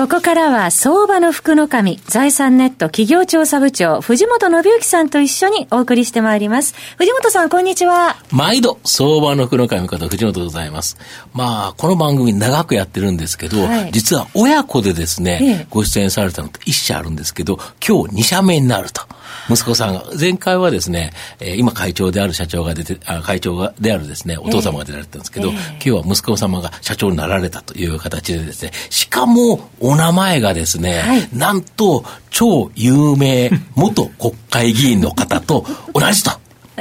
ここからは相場の福の神、財産ネット企業調査部長、藤本信之さんと一緒にお送りしてまいります。藤本さん、こんにちは。毎度、相場の福の神方、藤本でございます。まあ、この番組長くやってるんですけど、はい、実は親子でですね、ええ、ご出演されたのって一社あるんですけど、今日二社目になると。息子さんが、前回はですね、えー、今会長である社長が出て、あ会長がであるですね、お父様が出られてたんですけど、えー、今日は息子様が社長になられたという形でですね、しかもお名前がですね、はい、なんと超有名元国会議員の方と同じと。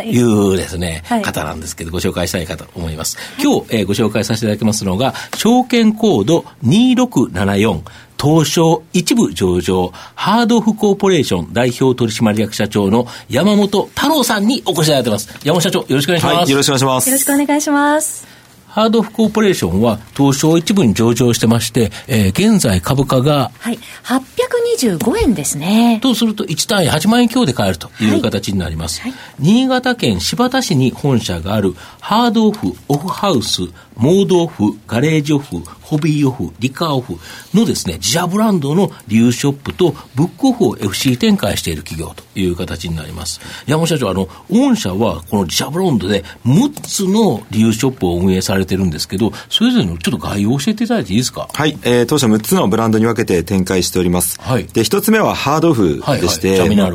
いうですね、はい、方なんですけど、ご紹介したいかと思います。今日、えー、ご紹介させていただきますのが、証券コード2674、東証一部上場、ハードオフコーポレーション代表取締役社長の山本太郎さんにお越しいただいてます。山本社長、よろしくお願いします。はい、よろしくお願いします。よろしくお願いします。ハードオフコーポレーションは東証一部に上場してまして、えー、現在株価が、はい、825円ですね。とすると1単位8万円強で買えるという形になります。はいはい、新潟県新発田市に本社があるハードオフ、オフハウス、モードオフ、ガレージオフ、ホビーオフ、リカーオフのですね、自社ブランドのリューショップとブックオフを FC 展開している企業という形になります。山本社長、あの、御社はこの自社ブランドで6つのリューショップを運営されてるんですけど、それぞれのちょっと概要を教えていただいていいですか？はい、えー、当社6つのブランドに分けて展開しております。はい。で、1つ目はハードオフでして、はいはい、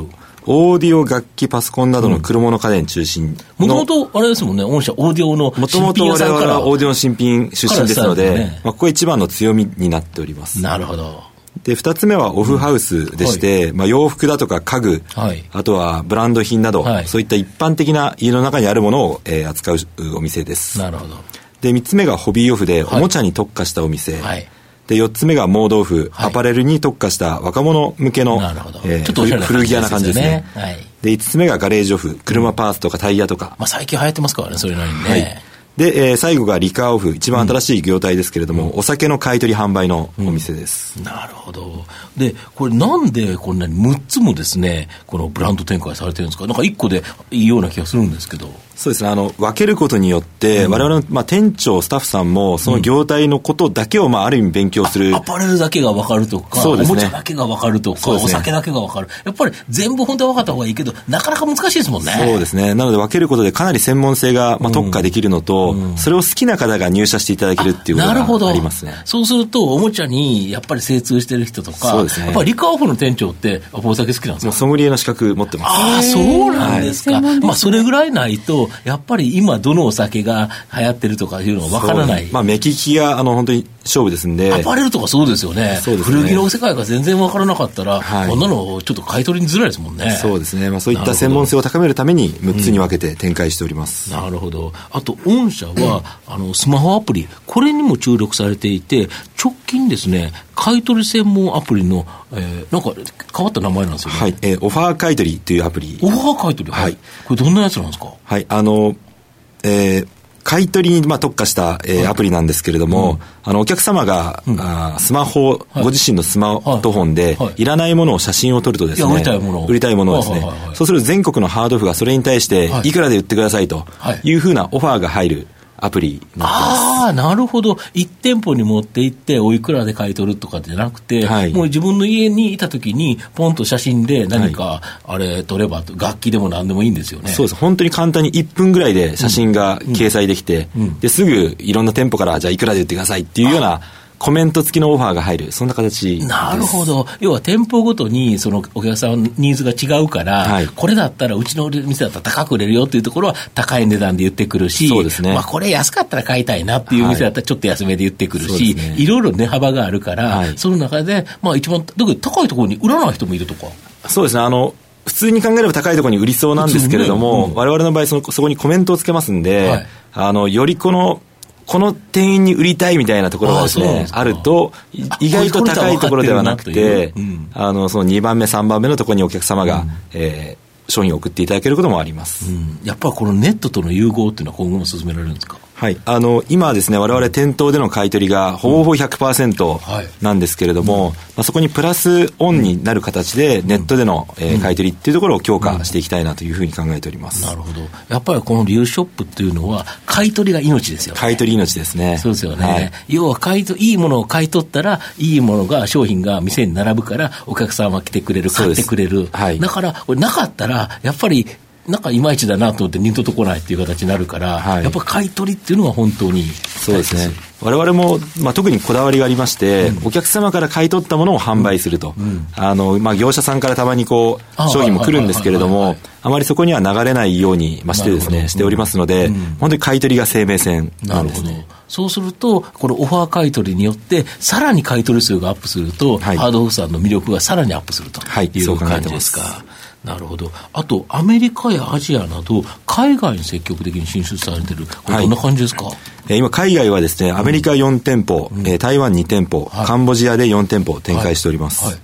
オーディオ、楽器、パソコンなどの車物家電中心もともと、あれですもんね、御社、オーディオのもともと我々はオーディオの新品出身ですので、ね、まあ、ここ一番の強みになっております。なるほど。で、二つ目はオフハウスでして、うんはい、まあ、洋服だとか家具、はい、あとはブランド品など、はい、そういった一般的な家の中にあるものを、えー、扱うお店です。なるほど。で、三つ目がホビーオフで、おもちゃに特化したお店。はい。で、4つ目がモードオフ、はい、アパレルに特化した若者向けの、えー、ちょっと古着屋な感じですね。はい、で、5つ目がガレージオフ、車パーツとかタイヤとか。まあ最近流行ってますからね、それなりにね。はい。で、えー、最後がリカーオフ、一番新しい業態ですけれども、うん、お酒の買い取り販売のお店です、うん、なるほど。で、これなんでこんなに6つもですね、このブランド展開されてるんですか？なんか1個でいいような気がするんですけど。そうですね、あの、分けることによって、われわれの、まあ、店長、スタッフさんも、その業態のことだけを、まあ、ある意味勉強する。アパレルだけが分かるとか、そうですね、おもちゃだけが分かるとか、ね、お酒だけが分かる。やっぱり全部本当は分かった方がいいけど、なかなか難しいですもんね。そうですね。なので分けることでかなり専門性が、まあ、特化できるのと、うんうん、それを好きな方が入社していただけるっていうことがありますね。そうすると、おもちゃにやっぱり精通してる人とか、そうですね。やっぱりリカーオフの店長って、お酒好きなんですか？ソムリエの資格持ってます。ああ、そうなんですか。はい、まあ、それぐらいないと、やっぱり今どのお酒が流行ってるとかいうのは分からない。まあ、目利きが、あの、本当に勝負ですんで。アパレルとかそうですよね。そうですね。古着の世界が全然わからなかったら、はい、こんなのちょっと買い取りにづらいですもんね。そうですね。まあ、そういった専門性を高めるために、6つに分けて展開しております。うん、なるほど。あと、御社は、あの、スマホアプリ、これにも注力されていて、直近ですね、買い取り専門アプリの、えー、なんか変わった名前なんですよね。はい。えー、オファー買い取りというアプリ。オファー買い取り？はい。これどんなやつなんですか？はい。あの、えー、買い取りにまあ特化した、えー、アプリなんですけれども、うん、あのお客様が、うん、あスマホ、はい、ご自身のスマートフォンで、はい、い。らないものを写真を撮るとですね、売りたいもの売りたいものですね、そうすると全国のハードオフがそれに対して、い。くらで売ってくださいというふうなオファーが入る。アプリああ、なるほど。1店舗に持って行って、おいくらで買い取るとかじゃなくて、はい、もう自分の家にいたときに、ポンと写真で何か、あれ撮れば、楽器でも何でもいいんですよね。そうです。本当に簡単に1分ぐらいで写真が掲載できて、うんうん、ですぐいろんな店舗から、じゃあいくらで売ってくださいっていうような、コメント付きのオファーが入る、そんな形なるほど、要は店舗ごとにそのお客さんのニーズが違うから、はい、これだったらうちの店だったら高く売れるよっていうところは高い値段で言ってくるし、そうですね。まあ、これ安かったら買いたいなっていう店だったらちょっと安めで言ってくるし、はいね、いろいろ値幅があるから、はい、その中で、まあ、一番高いところに売らない人もいるとか。そうですね。あの普通に考えれば高いところに売りそうなんですけれども、ねうん、我々の場合その、そこにコメントをつけますんで、はい、あのよりこのこの店員に売りたいみたいなところがですね、あると、意外と高いところではなくて、あの、その2番目、3番目のところにお客様が、うん、えー、商品を送っていただけることもあります、うん、やっぱりこのネットとの融合っていうのは今後も進められるんですか？はい、あの今ですね、我々店頭での買い取りがほぼほぼ100%なんですけれども、うん。はい、まあ、そこにプラスオンになる形で、ネットでの、えー、買い取りっていうところを強化していきたいなというふうに考えております。なるほど。やっぱりこのリューショップっていうのは、買い取りが命ですよ、ね、買い取り命ですね。そうですよね。はい、要は買いいいものを買い取ったら、いいものが、商品が店に並ぶから、お客さんは来てくれる、買ってくれる。はい、だから、これなかったら、やっぱりなんかいまいちだなと思って二度と来ないっていう形になるから、はい、やっぱ買い取りっていうのが本当にそうですね。我々も、まあ、特にこだわりがありまして、うん、お客様から買い取ったものを販売すると。うん、あの、まあ、業者さんからたまにこう、商品も来るんですけれども、あまりそこには流れないように、ましてですね、しておりますので、うん、本当に買い取りが生命線なんですね。そうすると、これオファー買い取りによって、さらに買い取り数がアップすると、はい、ハードオフさんの魅力がさらにアップするという感じですか。はいなるほど。あと、アメリカやアジアなど、海外に積極的に進出されてる。これどんな感じですか、はい、えー、今、海外はですね、アメリカ4店舗、うん、えー、台湾2店舗、はい、カンボジアで4店舗展開しております。はい、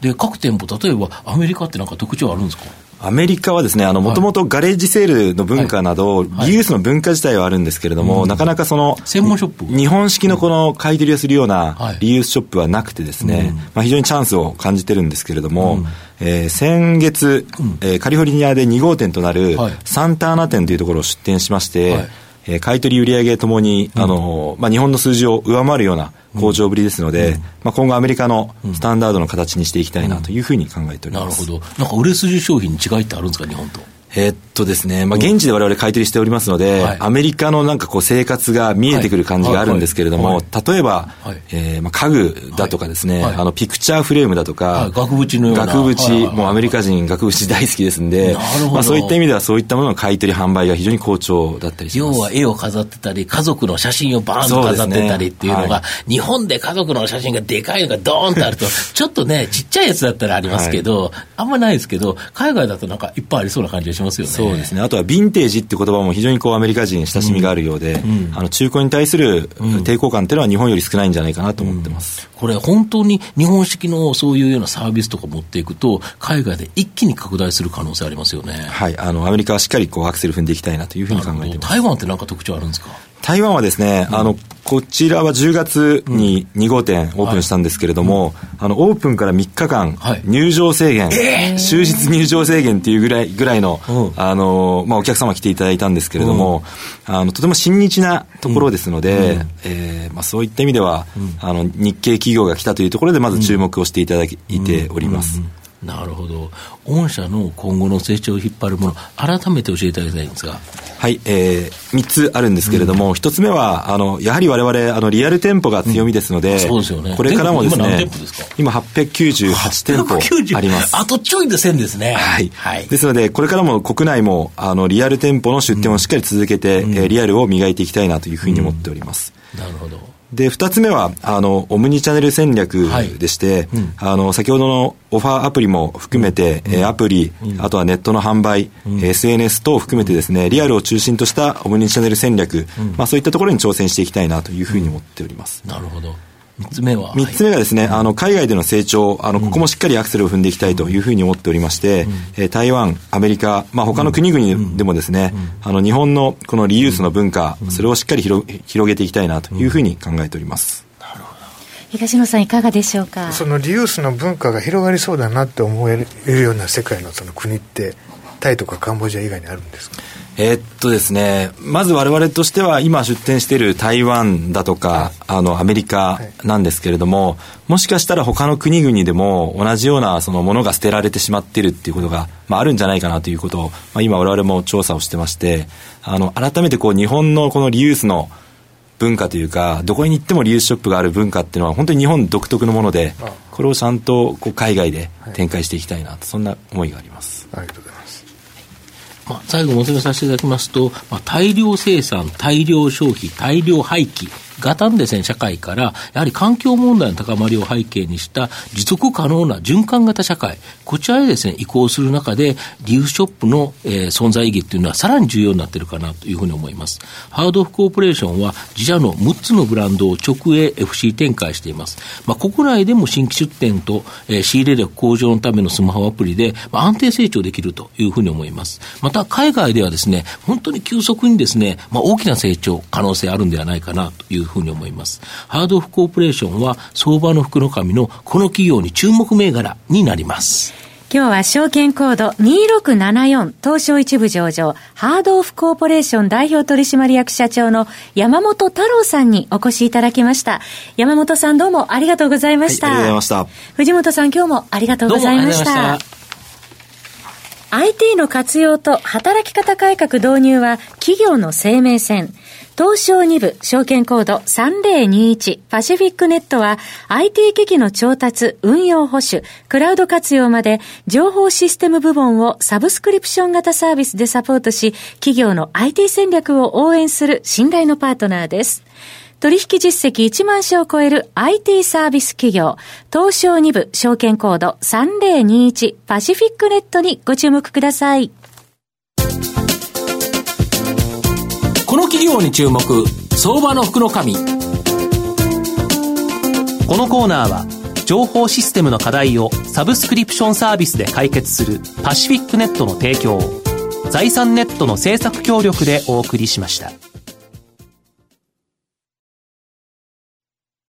で、各店舗、例えばアメリカってなんか特徴あるんですか？アメリカはですね、あの、もともとガレージセールの文化など、リユースの文化自体はあるんですけれども、なかなかその、専門ショップ日本式のこの買い取りをするようなリユースショップはなくてですね、まあ非常にチャンスを感じてるんですけれども、えー、先月、えー、カリフォルニアで2号店となるサンターナ店というところを出店しまして、えー、買取売上ともに、あの、まあ、日本の数字を上回るような向上ぶりですので、うん、まあ、今後アメリカのスタンダードの形にしていきたいなというふうに考えております。なるほど。なんか売れ筋商品に違いってあるんですか、日本と？えー、っとですね、まあ、現地で我々買い取りしておりますので、はい、アメリカのなんかこう生活が見えてくる感じがあるんですけれども、例えば、はい、えー、まあ、家具だとかですね、あの、ピクチャーフレームだとか、額縁のような。額縁、もうアメリカ人額縁大好きですんで、まあ、そういった意味ではそういったものの買い取り販売が非常に好調だったりします。要は絵を飾ってたり、家族の写真をバーンと飾ってたりっていうのが、ね、日本で家族の写真がでかいのがドーンとあると、ちょっとね、ちっちゃいやつだったらありますけど、あんまないですけど、海外だとなんかいっぱいありそうな感じがしますよね。そうですね。あとはヴィンテージって言葉も非常にこうアメリカ人親しみがあるようで、うん、あの中古に対する抵抗感っていうのは日本より少ないんじゃないかなと思ってます、うん、これ本当に日本式のそういうようなサービスとか持っていくと海外で一気に拡大する可能性ありますよね。はい。あのアメリカはしっかりこうアクセル踏んでいきたいなというふうに考えてます。台湾って何か特徴あるんですか？台湾はですね、うん、あの、こちらは10月に2号店オープンしたんですけれども、うん、あの、オープンから3日間、入場制限、はい、終日入場制限っていうぐらい、ぐらいの、あの、まあ、お客様来ていただいたんですけれども、あの、とても親日なところですので、うん、えー、まあ、そういった意味では、あの、日系企業が来たというところで、まず注目をしていただいております。なるほど。御社の今後の成長を引っ張るもの、改めて教えていただきたいんですが。はい、えー、3つあるんですけれども、うん、1つ目は、あの、やはり我々、あの、リアル店舗が強みですので、うん、そうですよね。これからもですね、今898店舗あります。あとちょいで1000ですね。はい。はい。ですので、これからも国内も、あの、リアル店舗の出店をしっかり続けて、うん、えー、リアルを磨いていきたいなというふうに思っております。なるほど。で、二つ目は、あの、オムニチャンネル戦略でして、はいうん、あの、先ほどのオファーアプリも含めて、うん、アプリ、うん、あとはネットの販売、うん、SNS 等を含めてですね、リアルを中心としたオムニチャンネル戦略、まあそういったところに挑戦していきたいなというふうに思っております。なるほど。三つ目は？三つ目がですね、あの、海外での成長、あの、ここもしっかりアクセルを踏んでいきたいというふうに思っておりまして、え台湾、アメリカ、まあ、他の国々でもですね、あの、日本のこのリユースの文化、それをしっかり広広げていきたいなというふうに考えております。東野さんいかがでしょうかそのリユースの文化が広がりそうだなって思えるような世界のその国ってタイとかカンボジア以外にあるんですか？えー、っとですね、まず我々としては今出店している台湾だとか、はい、あのアメリカなんですけれども、はい、もしかしたら他の国々でも同じようなそのものが捨てられてしまっているっていうことが、まあ、あるんじゃないかなということを、まあ、今我々も調査をしてまして、あの改めてこう日本のこのリユースの文化というか、どこに行ってもリユースショップがある文化っていうのは本当に日本独特のもので、これをちゃんとこう海外で展開していきたいなと、そんな思いがあります。ありがとうございます。まあ、最後まとめさせていただきますと、まあ、大量生産、大量消費、大量廃棄型んですね、社会から、やはり環境問題の高まりを背景にした持続可能な循環型社会、こちらへですね、移行する中で、リーフショップの、えー、存在意義っていうのはさらに重要になってるかなというふうに思います。ハードオフコーポレーションは自社の6つのブランドを直営 FC 展開しています。まあ、国内でも新規出店と、えー、仕入れ力向上のためのスマホアプリで、まあ、安定成長できるというふうに思います。また、海外ではですね、本当に急速にですね、まあ、大きな成長可能性あるんではないかなというふうに思います。ハードオフコーポレーションは相場の福の神のこの企業に注目銘柄になります。今日は証券コード2674東証一部上場ハードオフコーポレーション代表取締役社長の山本太郎さんにお越しいただきました。山本さんどうもありがとうございました。はい、ありがとうございました。藤本さん今日もありがとうございました。IT の活用と働き方改革導入は企業の生命線。東証2部証券コード3021パシフィックネットは IT 機器の調達、運用保守、クラウド活用まで情報システム部門をサブスクリプション型サービスでサポートし企業の IT 戦略を応援する信頼のパートナーです。取引実績1万社を超える IT サービス企業、東証2部証券コード3021パシフィックネットにご注目ください。企業に注目相場の福のこのコーナーは情報システムの課題をサブスクリプションサービスで解決するパシフィックネットの提供を財産ネットの政策協力でお送りしました。